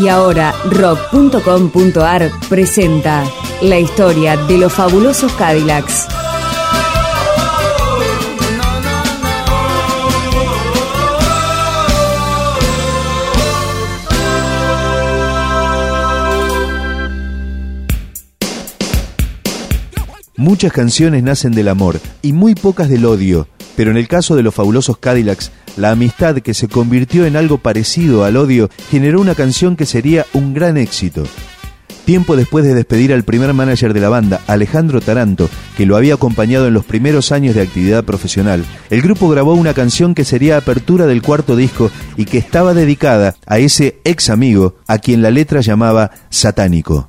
Y ahora rock.com.ar presenta la historia de los fabulosos Cadillacs. Muchas canciones nacen del amor y muy pocas del odio, pero en el caso de los fabulosos Cadillacs, la amistad que se convirtió en algo parecido al odio generó una canción que sería un gran éxito. Tiempo después de despedir al primer manager de la banda, Alejandro Taranto, que lo había acompañado en los primeros años de actividad profesional, el grupo grabó una canción que sería apertura del cuarto disco y que estaba dedicada a ese ex amigo a quien la letra llamaba satánico.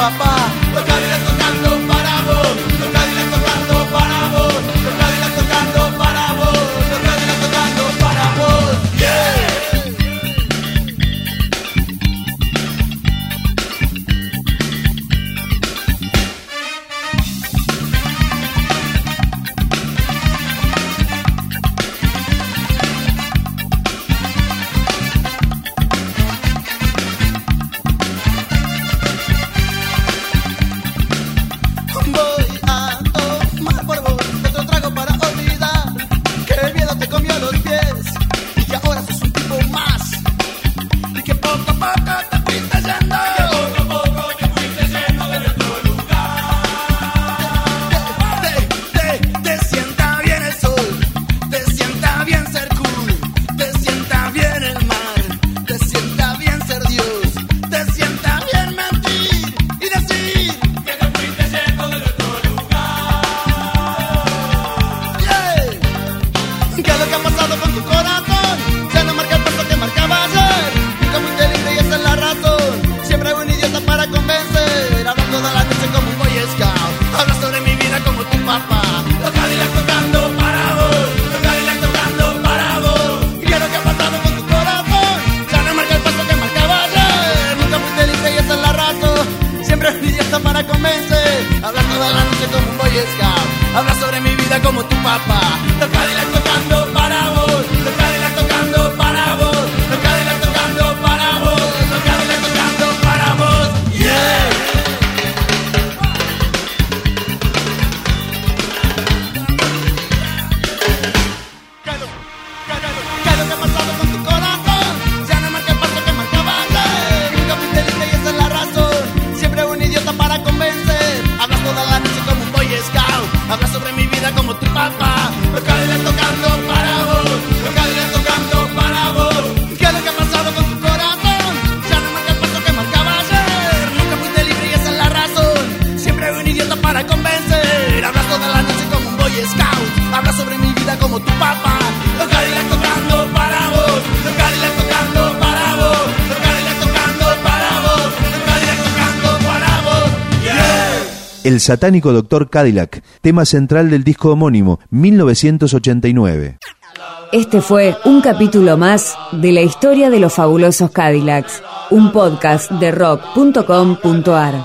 Papá. Los Cadillacs tocando Siempre idiota para convencer. Hablas toda la noche como un boy scout. Hablas sobre mi vida como tu papá. Los Cadillacs tocando para vos. Papá. Los Cadillacs tocando para vos. Los Cadillacs tocando para vos. Los Cadillacs tocando para vos. Los Cadillacs tocando para vos. Yeah. El satánico Doctor Cadillac, tema central del disco homónimo, 1989. Este fue un capítulo más de la historia de los fabulosos Cadillacs, un podcast de rock.com.ar.